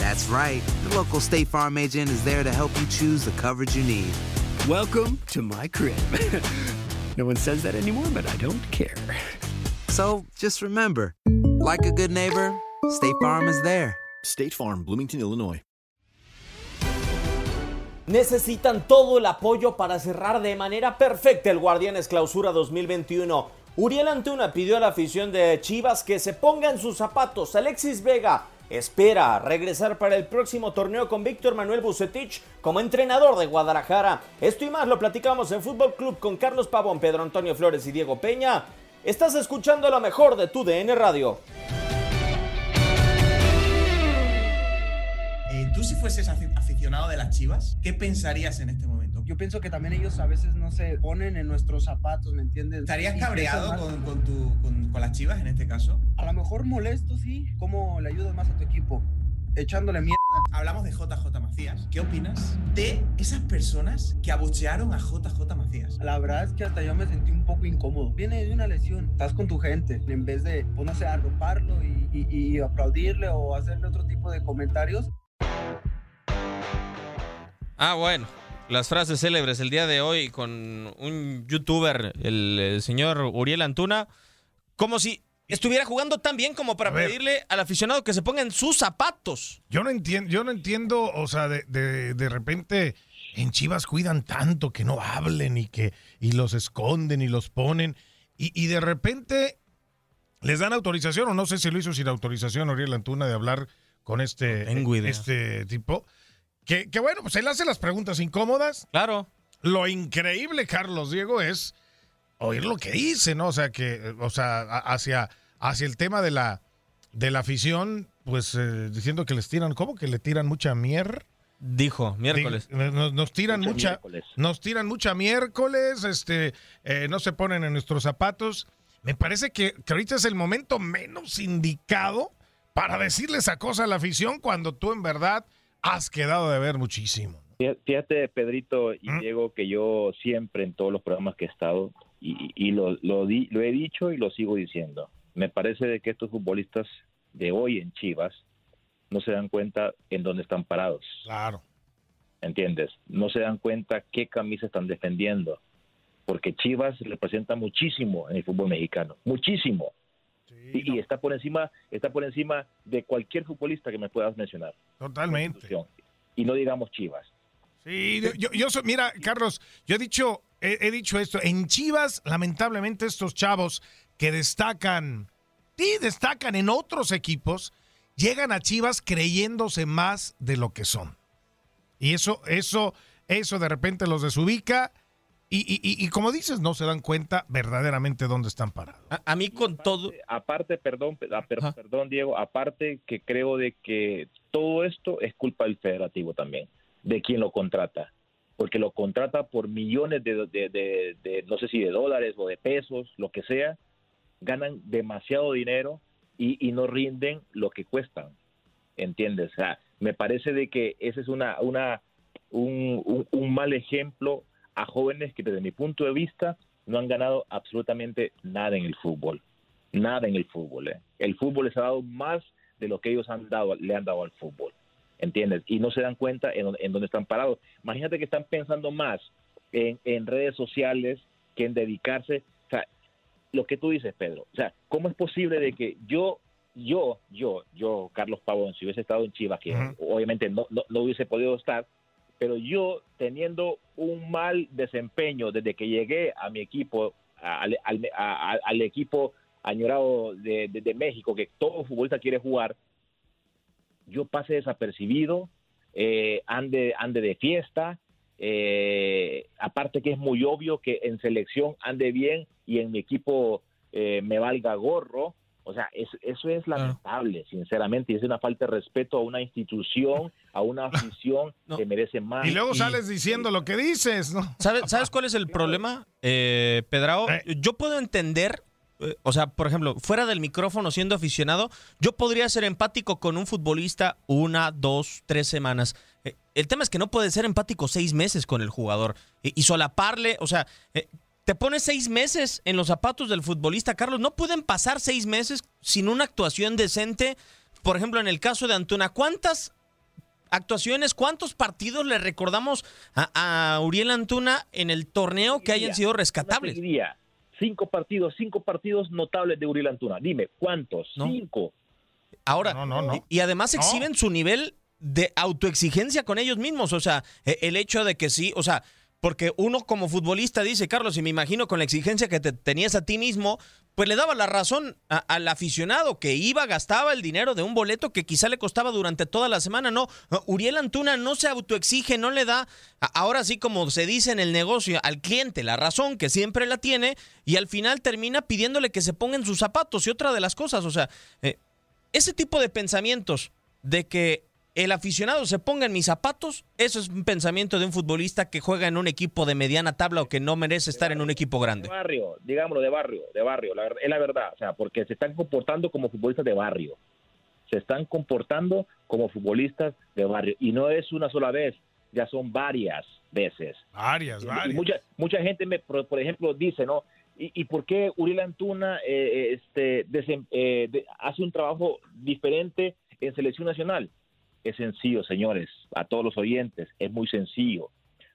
That's right. The local State Farm agent is there to help you choose the coverage you need. Welcome to my crib. no one says that anymore, but I don't care. So just remember, like a good neighbor, State Farm is there. State Farm, Bloomington, Illinois. Necesitan todo el apoyo para cerrar de manera perfecta el Guardianes Clausura 2021. Uriel Antuna pidió a la afición de Chivas que se ponga en sus zapatos. Alexis Vega espera regresar para el próximo torneo con Víctor Manuel Bucetich como entrenador de Guadalajara. Esto y más lo platicamos en Fútbol Club con Carlos Pavón, Pedro Antonio Flores y Diego Peña. Estás escuchando lo mejor de tu DN Radio. Eh, Tú si fueses afi- aficionado de las Chivas, ¿qué pensarías en este momento? Yo pienso que también ellos a veces no se ponen en nuestros zapatos, ¿me entiendes? ¿Estarías cabreado con, con tu- con- con las Chivas en este caso? A lo mejor molesto, sí. ¿Cómo le ayudas más a tu equipo? Echándole mierda. Hablamos de JJ Macías. ¿Qué opinas de esas personas que abuchearon a JJ Macías? La verdad es que hasta yo me sentí un poco incómodo. Viene de una lesión, estás con tu gente. En vez de, pues, no sé, arroparlo y, y- y aplaudirle o hacerle otro tipo de comentarios, Ah, bueno. Las frases célebres el día de hoy con un youtuber, el, eh, señor Uriel Antuna, como si estuviera jugando tan bien como para pedirle al aficionado que se ponga en sus zapatos. Yo no entiendo, yo no entiendo, o sea, de, de, de repente en Chivas cuidan tanto que no hablen y que y los esconden y los ponen y, y de repente les dan autorización o no sé si lo hizo sin autorización Oriel Antuna de hablar con este, este tipo. Que, que bueno, pues él hace las preguntas incómodas. Claro. Lo increíble, Carlos Diego, es oír lo que dice, ¿no? O sea, que, o sea, hacia, hacia el tema de la, de la afición, pues eh, diciendo que les tiran, ¿cómo? Que le tiran mucha mier. Dijo, miércoles. Di- Nos, nos tiran Mucha mucha, miércoles. nos tiran mucha miércoles, este, eh, no se ponen en nuestros zapatos. Me parece que, que ahorita es el momento menos indicado para decirle esa cosa a la afición cuando tú en verdad has quedado de ver muchísimo. Fí- Fíjate, Pedrito y Diego, que yo siempre en todos los programas que he estado, y, y lo, lo, di- lo he dicho y lo sigo diciendo, me parece de que estos futbolistas de hoy en Chivas no se dan cuenta en dónde están parados. Claro. ¿Entiendes? No se dan cuenta qué camisa están defendiendo. Porque Chivas representa muchísimo en el fútbol mexicano. Muchísimo. Y, y está por encima está por encima de cualquier futbolista que me puedas mencionar. Totalmente. Y no digamos Chivas. Sí, yo, mira, Carlos, yo he dicho, he, he dicho esto, en Chivas, lamentablemente, estos chavos que destacan, sí, destacan en otros equipos, llegan a Chivas creyéndose más de lo que son. Y eso, eso, eso de repente los desubica. Y, y- y- y como dices, no se dan cuenta verdaderamente dónde están parados. A, mí con todo... Aparte, perdón, pe- ah, per- perdón, Diego, aparte que creo de que todo esto es culpa del federativo también, de quien lo contrata. Porque lo contrata por millones de, de- de- de, no sé si de dólares o de pesos, lo que sea, ganan demasiado dinero y, y no rinden lo que cuestan. ¿entiendes? O sea, me parece de que ese es una, una, un, un, un mal ejemplo a jóvenes que desde mi punto de vista no han ganado absolutamente nada en el fútbol. Nada en el fútbol. ¿eh? El fútbol les ha dado más de lo que ellos han dado, le han dado al fútbol. ¿Entiendes? Y no se dan cuenta en, en dónde están parados. Imagínate que están pensando más en, en redes sociales que en dedicarse. O sea, lo que tú dices, Pedro. O sea, ¿cómo es posible de que yo, yo, yo, yo, Carlos Pavón, si hubiese estado en Chivas, que obviamente no, no, no hubiese podido estar, pero yo teniendo un mal desempeño desde que llegué a mi equipo, al, al, al equipo añorado de, de- de México, que todo futbolista quiere jugar, yo pase desapercibido, eh, ande, ande de fiesta, eh, aparte que es muy obvio que en selección ande bien y en mi equipo eh, me valga gorro. O sea, es- eso es lamentable, sinceramente, y es una falta de respeto a una institución, a una afición que merece más. Y luego sales diciendo lo que dices, ¿no? ¿Sabes, ¿Sabes cuál es el problema, eh, Pedrao? Yo puedo entender, eh, o sea, por ejemplo, fuera del micrófono siendo aficionado, yo podría ser empático con un futbolista una, dos, tres semanas. Eh, el tema es que no puede ser empático seis meses con el jugador y, y solaparle, o sea, eh, te pones seis meses en los zapatos del futbolista, Carlos. No pueden pasar seis meses sin una actuación decente. Por ejemplo, en el caso de Antuna, ¿cuántas actuaciones, cuántos partidos le recordamos a, a Uriel Antuna en el torneo que hayan sido rescatables? Cinco partidos, cinco partidos notables de Uriel Antuna. Dime, ¿cuántos? Cinco. Ahora, y y además exhiben su nivel de autoexigencia con ellos mismos. O sea, e- el hecho de que sí, o sea, porque uno como futbolista dice, Carlos, y me imagino con la exigencia que te tenías a ti mismo, pues le daba la razón al aficionado que iba, gastaba el dinero de un boleto que quizá le costaba durante toda la semana. No, Uriel Antuna no se autoexige, no le da, ahora sí como se dice en el negocio, al cliente la razón que siempre la tiene y al final termina pidiéndole que se ponga en sus zapatos. Y otra de las cosas, o sea, eh, ese tipo de pensamientos de que el aficionado se ponga en mis zapatos, eso es un pensamiento de un futbolista que juega en un equipo de mediana tabla o que no merece estar en un equipo De grande. barrio, digámoslo, de barrio, de barrio. La, es la verdad. O sea, porque se están comportando como futbolistas de barrio. Se están comportando como futbolistas de barrio. Y no es una sola vez, ya son varias veces. Varias, Y varias. mucha, mucha gente, me, por, por ejemplo, dice, ¿no? ¿Y, y por qué Uriel Antuna eh, este, desem- eh, de- hace un trabajo diferente en selección nacional? Es sencillo, señores, a todos los oyentes, es muy sencillo.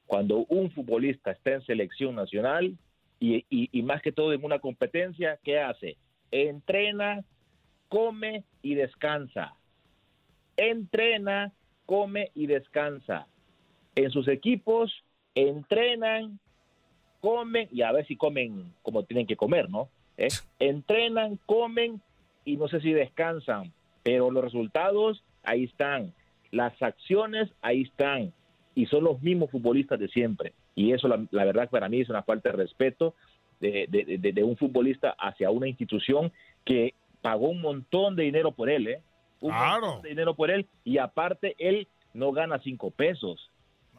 Cuando un futbolista está en selección nacional y, y- y más que todo en una competencia, ¿qué hace? Entrena, come y descansa. Entrena, come y descansa. En sus equipos entrenan, comen y a ver si comen como tienen que comer, ¿no? ¿Eh? Entrenan, comen y no sé si descansan, pero los resultados ahí están, las acciones ahí están y son los mismos futbolistas de siempre. Y eso la, la verdad para mí es una falta de respeto de, de- de- de un futbolista hacia una institución que pagó un montón de dinero por él, ¿eh? Un montón de dinero por él y aparte él no gana cinco pesos.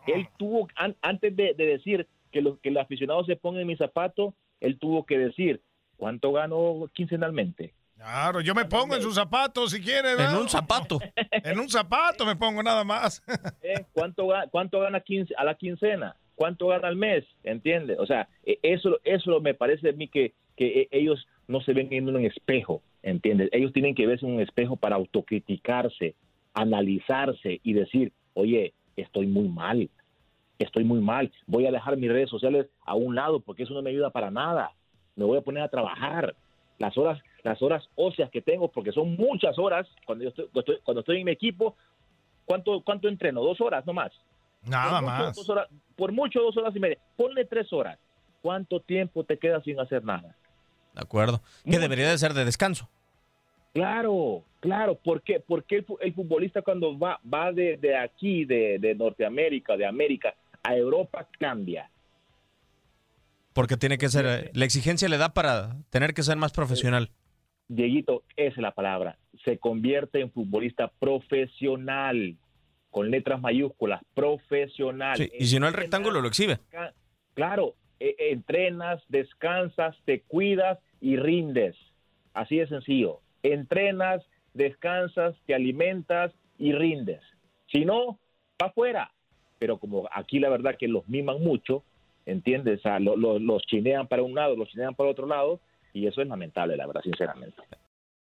Él tuvo, an- antes de, de decir que, los que el aficionado se ponga en mi zapato, él tuvo que decir cuánto gano quincenalmente. Claro, yo me pongo en sus zapatos si quieres. En ¿verdad? un zapato. en un zapato me pongo nada más. ¿Eh? ¿Cuánto, cuánto gana quince- a la quincena? ¿Cuánto gana al mes? ¿Entiendes? O sea, e- eso, eso me parece a mí que, que e- ellos no se ven en un espejo, ¿entiendes? Ellos tienen que verse en un espejo para autocriticarse, analizarse y decir, oye, estoy muy mal, estoy muy mal, voy a dejar mis redes sociales a un lado porque eso no me ayuda para nada, me voy a poner a trabajar. Las horas, las horas óseas que tengo, porque son muchas horas, cuando yo estoy, cuando estoy, cuando estoy en mi equipo, ¿cuánto, cuánto entreno? ¿Dos horas nomás? Nada Por mucho, más. dos horas- por mucho dos horas y media. Ponle tres horas. ¿Cuánto tiempo te quedas sin hacer nada? De acuerdo. Que debería de ser de descanso. Claro, claro. ¿Por qué? Porque el, el futbolista cuando va, va de, de aquí, de, de Norteamérica, de América, a Europa, cambia. Porque tiene que ser, eh, la exigencia le da para tener que ser más profesional. Dieguito, esa es la palabra. Se convierte en futbolista profesional, con letras mayúsculas, profesional. Sí, y si no el rectángulo lo exhibe. Claro, e- entrenas, descansas, te cuidas y rindes. Así de sencillo. Entrenas, descansas, te alimentas y rindes. Si no, va afuera. Pero como aquí la verdad que los miman mucho, ¿entiendes? O sea, lo- lo- los chinean para un lado, los chinean para otro lado, y eso es lamentable, la verdad, sinceramente.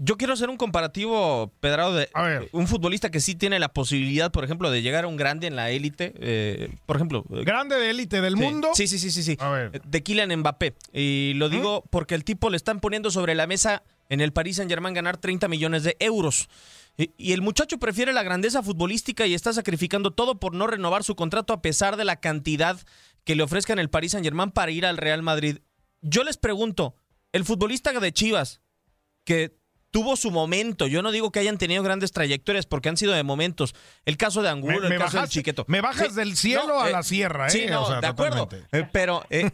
Yo quiero hacer un comparativo, Pedrado, de un futbolista que sí tiene la posibilidad, por ejemplo, de llegar a un grande en la élite. eh, por ejemplo. eh, Grande de élite del sí, mundo. Sí, sí, sí, sí. sí. De Kylian Mbappé. Y lo digo porque el tipo le están poniendo sobre la mesa en el Paris Saint Germain ganar 30 millones de euros. Y, el muchacho prefiere la grandeza futbolística y está sacrificando todo por no renovar su contrato a pesar de la cantidad que le ofrezcan el Paris Saint Germain para ir al Real Madrid. Yo les pregunto, el futbolista de Chivas, que tuvo su momento. Yo no digo que hayan tenido grandes trayectorias porque han sido de momentos. El caso de Angulo, Me- el caso del bajas- Chiqueto. me bajas del cielo a la sierra, ¿eh? Sí, no, O sea, de acuerdo. Eh, Pero eh,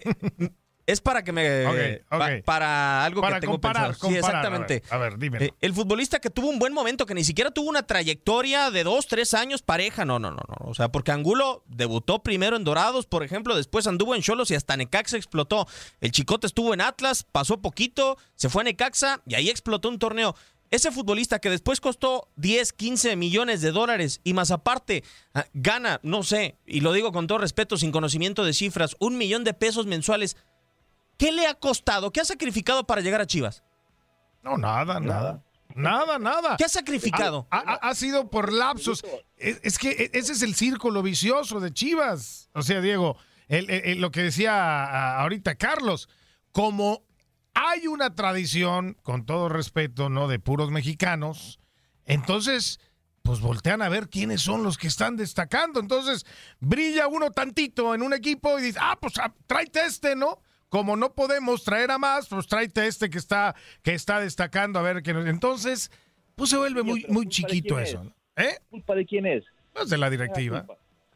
es para que me... Ok, ok. pa- para algo Para que tengo comparar, pensado. Sí, comparar. exactamente. A ver, a ver, dímelo. Eh, el futbolista que tuvo un buen momento, que ni siquiera tuvo una trayectoria de dos, tres años pareja. No, no, no, no. O sea, porque Angulo debutó primero en Dorados, por ejemplo, después anduvo en Cholos y hasta Necaxa explotó. El Chicote estuvo en Atlas, pasó poquito, se fue a Necaxa y ahí explotó un torneo. Ese futbolista que después costó 10, 15 millones de dólares y más aparte ah, gana, no sé, y lo digo con todo respeto, sin conocimiento de cifras, un millón de pesos mensuales. ¿Qué le ha costado? ¿Qué ha sacrificado para llegar a Chivas? No, nada, nada. Nada, nada. ¿Qué ha sacrificado? Ha, ha- ha sido por lapsos. Es, es que e- ese es el círculo vicioso de Chivas. O sea, Diego, el- el- el- lo que decía ah, ahorita Carlos, como hay una tradición, con todo respeto, ¿no? De puros mexicanos, entonces, pues voltean a ver quiénes son los que están destacando. Entonces, brilla uno tantito en un equipo y dice, ah, pues ah, tráete este, ¿no? Como no podemos traer a más, pues tráete este que está, que está destacando, a ver qué nos... Entonces, pues se vuelve muy, muy chiquito eso. ¿Eh? ¿Culpa de quién es? Pues de la directiva.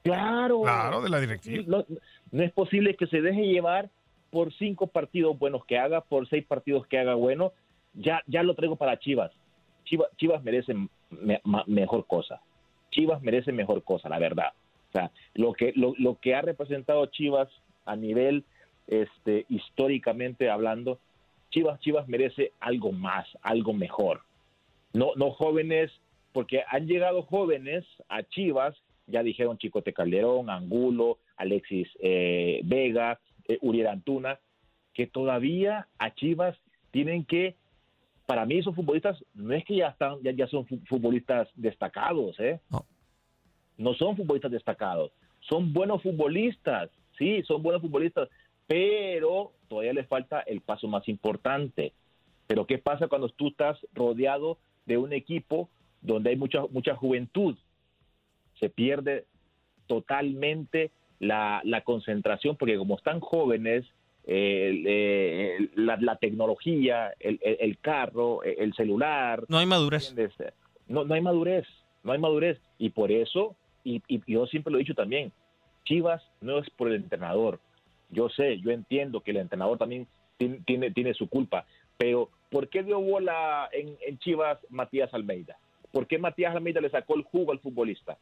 Claro. Claro, de la directiva. No, no es posible que se deje llevar por cinco partidos buenos que haga, por seis partidos que haga bueno. Ya, ya lo traigo para Chivas. Chivas, Chivas merece me- ma- mejor cosa. Chivas merece mejor cosa, la verdad. O sea, lo que, lo, lo que ha representado Chivas a nivel este, históricamente hablando, Chivas, Chivas merece algo más, algo mejor. No, no jóvenes, porque han llegado jóvenes a Chivas, ya dijeron Chicote Calderón, Angulo, Alexis eh, Vega, eh, Uriel Antuna, que todavía a Chivas tienen que, para mí esos futbolistas no es que ya están, ya, ya son fu- futbolistas destacados, ¿eh? No son futbolistas destacados, son buenos futbolistas, sí, son buenos futbolistas, pero todavía les falta el paso más importante, Pero ¿qué pasa cuando tú estás rodeado de un equipo donde hay mucha, mucha juventud? Se pierde totalmente la, la concentración porque como están jóvenes, eh, eh, la, la, tecnología, el, el, el, carro, el celular. No hay madurez. No, no hay madurez, no hay madurez. Y por eso, y, y, yo siempre lo he dicho también, Chivas no es por el entrenador. Yo sé, yo entiendo que el entrenador también tiene, tiene, tiene su culpa, pero ¿por qué dio bola en, en Chivas Matías Almeida? ¿Por qué Matías Almeida le sacó el jugo al futbolista?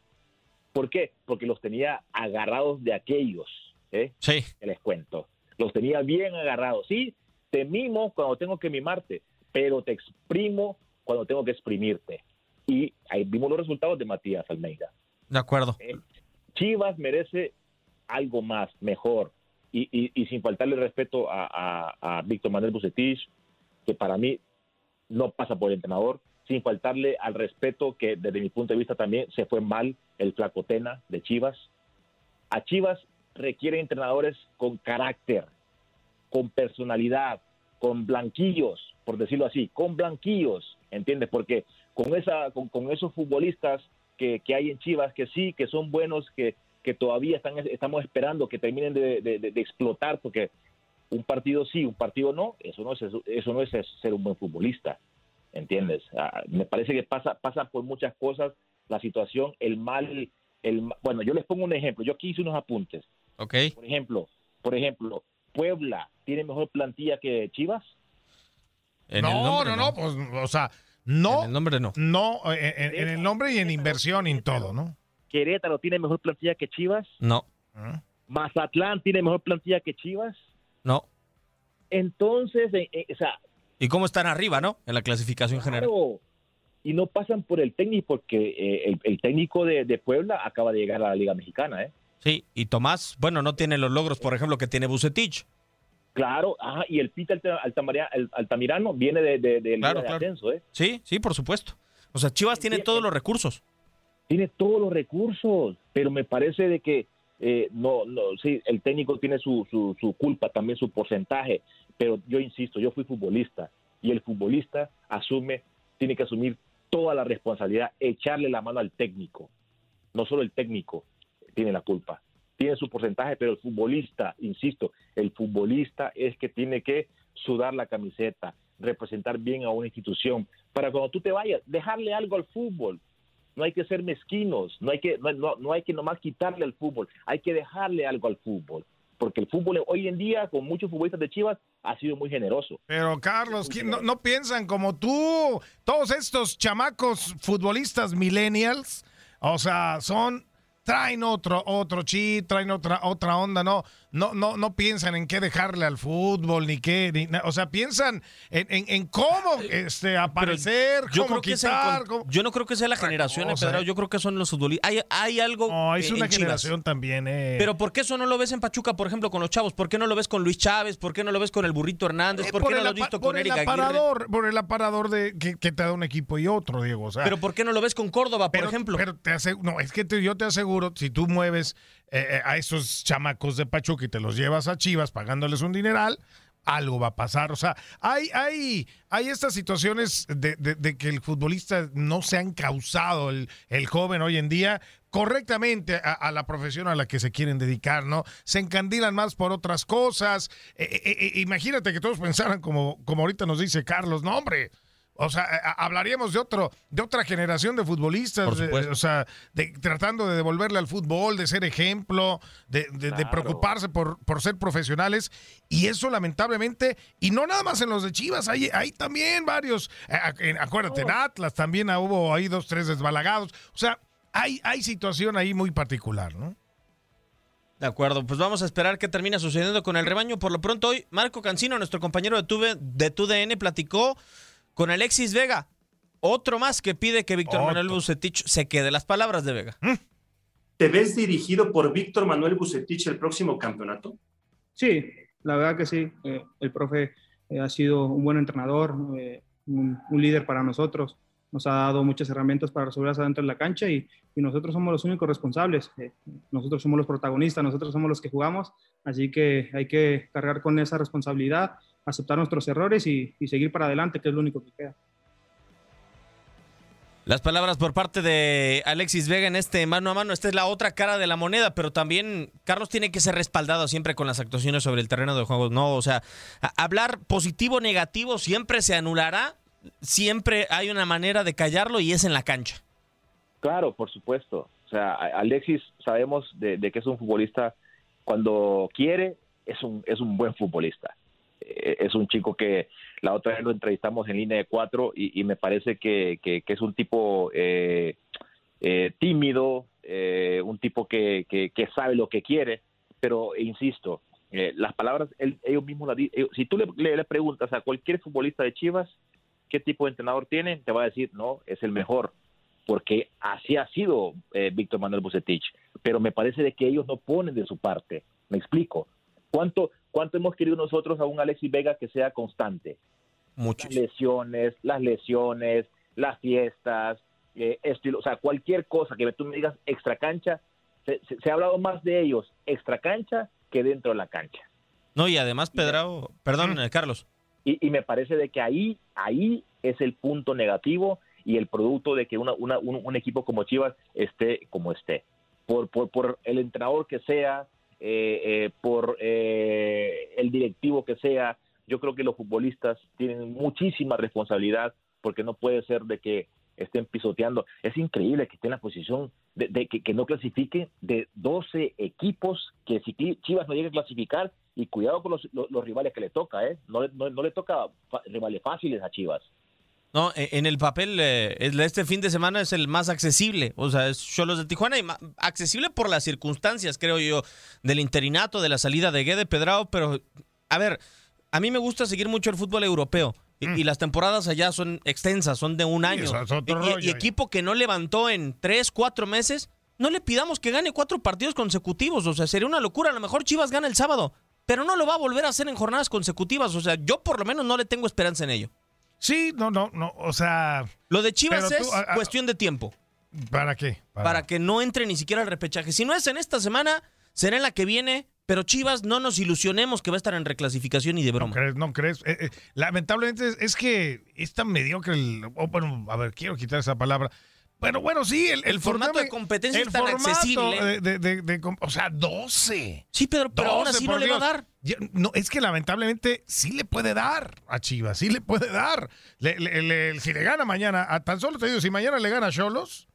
¿Por qué? Porque los tenía agarrados de aquellos, ¿eh? Sí. Que les cuento. Los tenía bien agarrados. Sí, te mimo cuando tengo que mimarte, pero te exprimo cuando tengo que exprimirte. Y ahí vimos los resultados de Matías Almeida. De acuerdo. ¿Eh? Chivas merece algo más, mejor. Y, sin faltarle respeto a, a, a Víctor Manuel Bucetich, que para mí no pasa por el entrenador, sin faltarle al respeto que desde mi punto de vista también se fue mal el flacotena de Chivas. A Chivas requiere entrenadores con carácter, con personalidad, con blanquillos, por decirlo así, con blanquillos, ¿entiendes? Porque con, esa, con, con esos futbolistas que, que, hay en Chivas, que sí, que son buenos, que, que todavía están, estamos esperando que terminen de, de, de, explotar, porque un partido sí, un partido no, eso no es, eso no es ser un buen futbolista. ¿entiendes? Ah, me parece que pasa, pasa por muchas cosas la situación, el mal, el bueno, yo les pongo un ejemplo, yo aquí hice unos apuntes. Ok. Por ejemplo, por ejemplo, Puebla tiene mejor plantilla que Chivas. En no, nombre, no, no, pues, o sea, no. En el nombre no. No, en, en el nombre y en inversión y en todo, ¿no? Querétaro tiene mejor plantilla que Chivas. No. Mazatlán tiene mejor plantilla que Chivas. No. Entonces, eh, eh, o sea, ¿Y cómo están arriba, no? En la clasificación claro. general. Y no pasan por el técnico, porque eh, el, el, técnico de, de, Puebla acaba de llegar a la Liga Mexicana, ¿eh? Sí, y Tomás, bueno, no tiene los logros, por ejemplo, que tiene Bucetich. Claro, ajá, y el Pita Altamirano, Altamirano viene de, de, de, claro, claro. ascenso, ¿eh? Sí, sí, por supuesto. O sea, Chivas tiene todos los recursos. Tiene todos los recursos, pero me parece de que eh, no, no, sí, el técnico tiene su, su, su culpa, también su porcentaje, pero yo insisto, yo fui futbolista y el futbolista asume, tiene que asumir toda la responsabilidad, echarle la mano al técnico. No solo el técnico tiene la culpa, tiene su porcentaje, pero el futbolista, insisto, el futbolista es que tiene que sudar la camiseta, representar bien a una institución, para cuando tú te vayas, dejarle algo al fútbol. No hay que ser mezquinos, no hay que, no, no, no hay que nomás quitarle al fútbol, hay que dejarle algo al fútbol porque el fútbol hoy en día, con muchos futbolistas de Chivas, ha sido muy generoso. Pero Carlos, no, no, piensan como tú? Todos estos chamacos futbolistas millennials, o sea, son traen otro otro chip, traen otra otra onda, no no no no piensan en qué dejarle al fútbol ni qué, ni, o sea, piensan en, en, en cómo este aparecer, yo cómo creo quitar, cómo... yo no creo que sea la generación, o sea, Pedro, yo creo que son los futbolistas. Hay, hay algo No, es eh, una en generación Chivas. también, eh. Pero ¿por qué eso no lo ves en Pachuca, por ejemplo, con los chavos? ¿Por qué no lo ves con Luis Chávez? ¿Por qué no lo ves con el Burrito Hernández? Eh, ¿Por, qué no lo has visto con Aguirre? aparador, por el aparador de que, que te da un equipo y otro, Diego, o sea, Pero ¿por qué no lo ves con Córdoba, por pero, ejemplo? Pero te no, es que te- yo te aseguro, si tú mueves eh, eh, a esos chamacos de Pachuca y te los llevas a Chivas pagándoles un dineral, algo va a pasar. O sea, hay, hay, hay estas situaciones de, que el futbolista no se ha encausado, el, el joven hoy en día, correctamente a, la profesión a la que se quieren dedicar, ¿no? Se encandilan más por otras cosas. Eh, imagínate que todos pensaran como, como ahorita nos dice Carlos, no, hombre. O sea, a- hablaríamos de otro, de otra generación de futbolistas, Por de- supuesto. o sea, de- tratando de devolverle al fútbol, de ser ejemplo, de, de- de Claro. preocuparse por, por ser profesionales. Y eso lamentablemente, y no nada más en los de Chivas, hay, hay también varios, eh, acuérdate, en Atlas también ah, hubo ahí dos, tres desbalagados. O sea, hay, hay situación ahí muy particular, ¿no? De acuerdo, pues vamos a esperar qué termina sucediendo con el rebaño. Por lo pronto hoy, Marco Cancino, nuestro compañero de, Tuve, de TUDN, platicó con Alexis Vega. Otro más que pide que Víctor Otro. Manuel Bucetich se quede. Las palabras de Vega. ¿Te ves dirigido por Víctor Manuel Bucetich el próximo campeonato? Sí, la verdad que sí. Eh, el profe eh, ha sido un buen entrenador, eh, un, un líder para nosotros. Nos ha dado muchas herramientas para resolverlas adentro de la cancha y, y nosotros somos los únicos responsables. Eh, nosotros somos los protagonistas, nosotros somos los que jugamos, así que hay que cargar con esa responsabilidad aceptar nuestros errores y, y seguir para adelante, que es lo único que queda. Las palabras por parte de Alexis Vega en este mano a mano, esta es la otra cara de la moneda, pero también Carlos tiene que ser respaldado siempre con las actuaciones sobre el terreno de juego, no, o sea, hablar positivo o negativo siempre se anulará, siempre hay una manera de callarlo y es en la cancha. Claro, por supuesto. O sea, Alexis sabemos de, de que es un futbolista cuando quiere, es un, es un buen futbolista. Eh, es un chico que la otra vez lo entrevistamos en línea de cuatro y, me parece que, que, es un tipo eh, eh, tímido, un tipo que, que, sabe lo que quiere, pero insisto, las palabras ellos mismos las dicen. Si tú le, le, preguntas a cualquier futbolista de Chivas qué tipo de entrenador tiene, te va a decir, no, es el mejor, porque así ha sido Víctor Manuel Bucetich, pero me parece de que ellos no ponen de su parte, me explico. ¿Cuánto, ¿Cuánto hemos querido nosotros a un Alexis Vega que sea constante? Muchas lesiones, las lesiones, las fiestas, eh, estilo, o sea, cualquier cosa que tú me digas extra cancha, se, ha hablado más de ellos extra cancha que dentro de la cancha. No, y además, Pedro, perdón, eh, Carlos. Y, me parece de que ahí, ahí es el punto negativo y el producto de que una, un, equipo como Chivas esté como esté. Por, por, por el entrenador que sea, por eh, el directivo que sea. Yo creo que los futbolistas tienen muchísima responsabilidad porque no puede ser de que estén pisoteando. Es increíble que esté en la posición de, que, no clasifique de 12 equipos, que si Chivas no llegue a clasificar, y cuidado con los, rivales que le toca, ¿eh? No, no le toca rivales fáciles a Chivas. No, e, en el papel, eh, este fin de semana es el más accesible. O sea, es Cholos de Tijuana y accesible por las circunstancias, creo yo, del interinato, de la salida de Guede Pedrao. Pero, a ver, a mí me gusta seguir mucho el fútbol europeo. Y, mm. las temporadas allá son extensas, son de un año. y, equipo que no levantó en tres, cuatro meses, no le pidamos que gane cuatro partidos consecutivos. O sea, sería una locura. A lo mejor Chivas gana el sábado, pero no lo va a volver a hacer en jornadas consecutivas. O sea, yo por lo menos no le tengo esperanza en ello. Sí, no, no, no, o sea... Lo de Chivas es cuestión de tiempo. ¿Para qué? Para... que no entre ni siquiera el repechaje. Si no es en esta semana, será en la que viene, pero Chivas no nos ilusionemos que va a estar en reclasificación y de broma. No crees, no crees. Eh, eh, lamentablemente es, que es tan mediocre el... bueno, a ver, quiero quitar esa palabra. Bueno, bueno, sí, el, formato de competencia es tan accesible. De, o sea, 12. Sí, pero, pero aún así no le va a dar. No, es que lamentablemente sí le puede dar a Chivas, sí le puede dar. si le gana mañana, a, tan solo te digo, si mañana le gana a Cholos.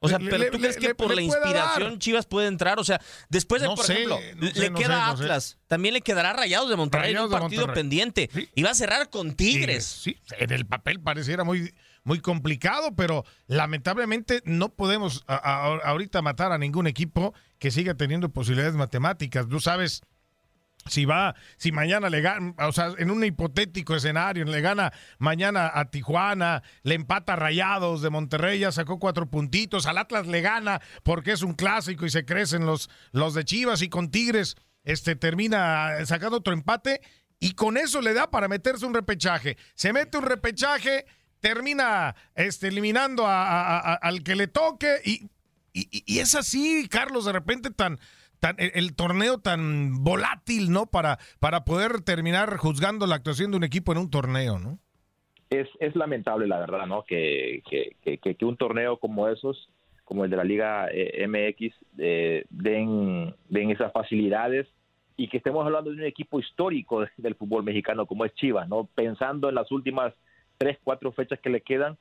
O sea, pero ¿tú crees que por la inspiración Chivas puede entrar? O sea, después de, por ejemplo, le queda Atlas, también le quedará Rayados de Monterrey en un partido pendiente. Y va a cerrar con Tigres. Sí, en el papel pareciera muy muy complicado, pero lamentablemente no podemos ahorita matar a ningún equipo que siga teniendo posibilidades matemáticas. Tú sabes, si va, si mañana le gana, o sea, en un hipotético escenario, le gana mañana a Tijuana, le empata a Rayados de Monterrey, ya sacó cuatro puntitos, al Atlas le gana porque es un clásico y se crecen los, los de Chivas y con Tigres este, termina sacando otro empate y con eso le da para meterse un repechaje. Se mete un repechaje termina este, eliminando al que le toque y, y, es así, Carlos, de repente tan, tan el, torneo tan volátil, ¿no? Para, para poder terminar juzgando la actuación de un equipo en un torneo, ¿no? Es, es lamentable, la verdad, ¿no? Que, que, que, un torneo como esos, como el de la Liga eh, MX, eh, den, den esas facilidades y que estemos hablando de un equipo histórico del fútbol mexicano como es Chivas, ¿no? Pensando en las últimas tres, cuatro fechas que le quedan,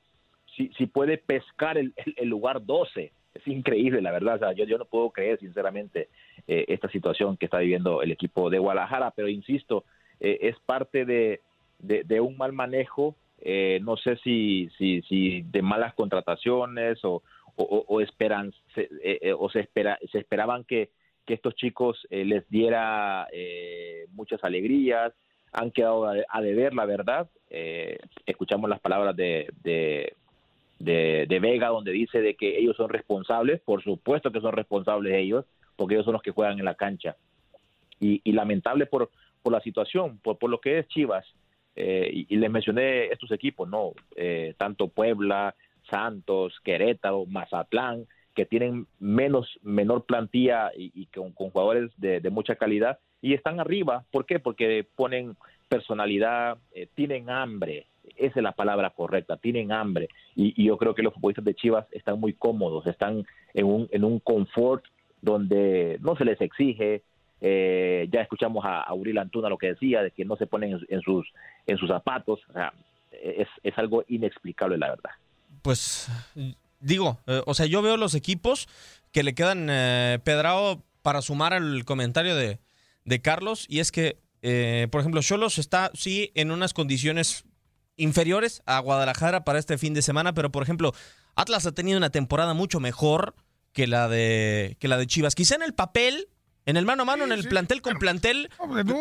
si, si puede pescar el, lugar 12. Es increíble, la verdad. yo, yo no puedo creer, sinceramente, eh, esta situación que está viviendo el equipo de Guadalajara, pero insisto, eh, es parte de, de, un mal manejo, eh, no sé si, si, si de malas contrataciones o, o, esperan, se, o se, espera, se esperaban que, que estos chicos les diera muchas alegrías, han quedado a, deber, la verdad. Eh, escuchamos las palabras de, de, de, Vega, donde dice de que ellos son responsables. Por supuesto que son responsables ellos, porque ellos son los que juegan en la cancha. Y, lamentable por, por la situación, por, por lo que es Chivas. Eh, y, les mencioné estos equipos, ¿no? Eh, tanto Puebla, Santos, Querétaro, Mazatlán, que tienen menos, menor plantilla y, con, jugadores de, de mucha calidad y están arriba. ¿Por qué? Porque ponen personalidad, eh, tienen hambre, esa es la palabra correcta, tienen hambre. Y, yo creo que los futbolistas de Chivas están muy cómodos, están en un, en un confort donde no se les exige. Eh, ya escuchamos a, a Uriel Antuna lo que decía, de que no se ponen en, en sus, en sus zapatos. O sea, es, es algo inexplicable, la verdad. Pues digo, eh, o sea, yo veo los equipos que le quedan eh, pedrado para sumar al comentario de, de Carlos, y es que, eh, por ejemplo, Cholos está, sí, en unas condiciones inferiores a Guadalajara para este fin de semana, pero, por ejemplo, Atlas ha tenido una temporada mucho mejor que la de, que la de Chivas. Quizá en el papel, en el mano a mano, en el plantel con plantel,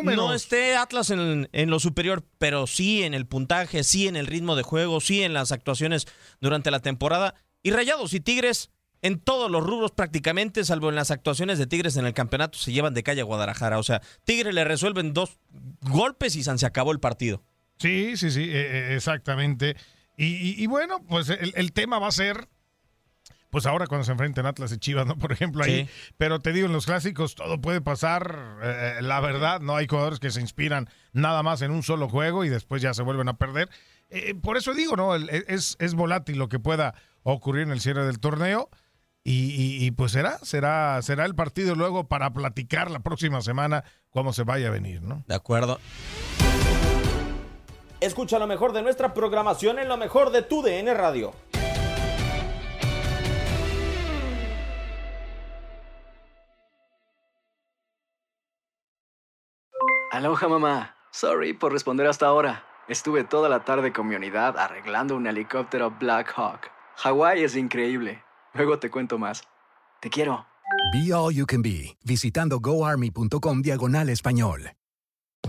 no esté Atlas en, en, lo superior, pero sí en el puntaje, sí en el ritmo de juego, sí en las actuaciones durante la temporada. Y Rayados y Tigres en todos los rubros prácticamente, salvo en las actuaciones de Tigres en el campeonato, se llevan de calle a Guadalajara. O sea, Tigres le resuelven dos golpes y se acabó el partido. Sí, sí, sí, eh, exactamente. Y, y, y, bueno, pues el, el, tema va a ser, pues ahora cuando se enfrenten Atlas y Chivas, ¿no? Por ejemplo, ahí. Sí. Pero te digo, en los clásicos todo puede pasar. Eh, la verdad, no hay jugadores que se inspiran nada más en un solo juego y después ya se vuelven a perder. Eh, por eso digo, ¿no? Es, es volátil lo que pueda ocurrir en el cierre del torneo. Y, y, y, pues será, será, será el partido luego para platicar la próxima semana cómo se vaya a venir, ¿no? De acuerdo. Escucha lo mejor de nuestra programación en lo mejor de tu DN Radio. Aloha mamá. Sorry por responder hasta ahora. Estuve toda la tarde con mi unidad arreglando un helicóptero Black Hawk. Hawái es increíble. Luego te cuento más. Te quiero. Be All You Can Be, visitando goarmy.com diagonal español.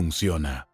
funciona.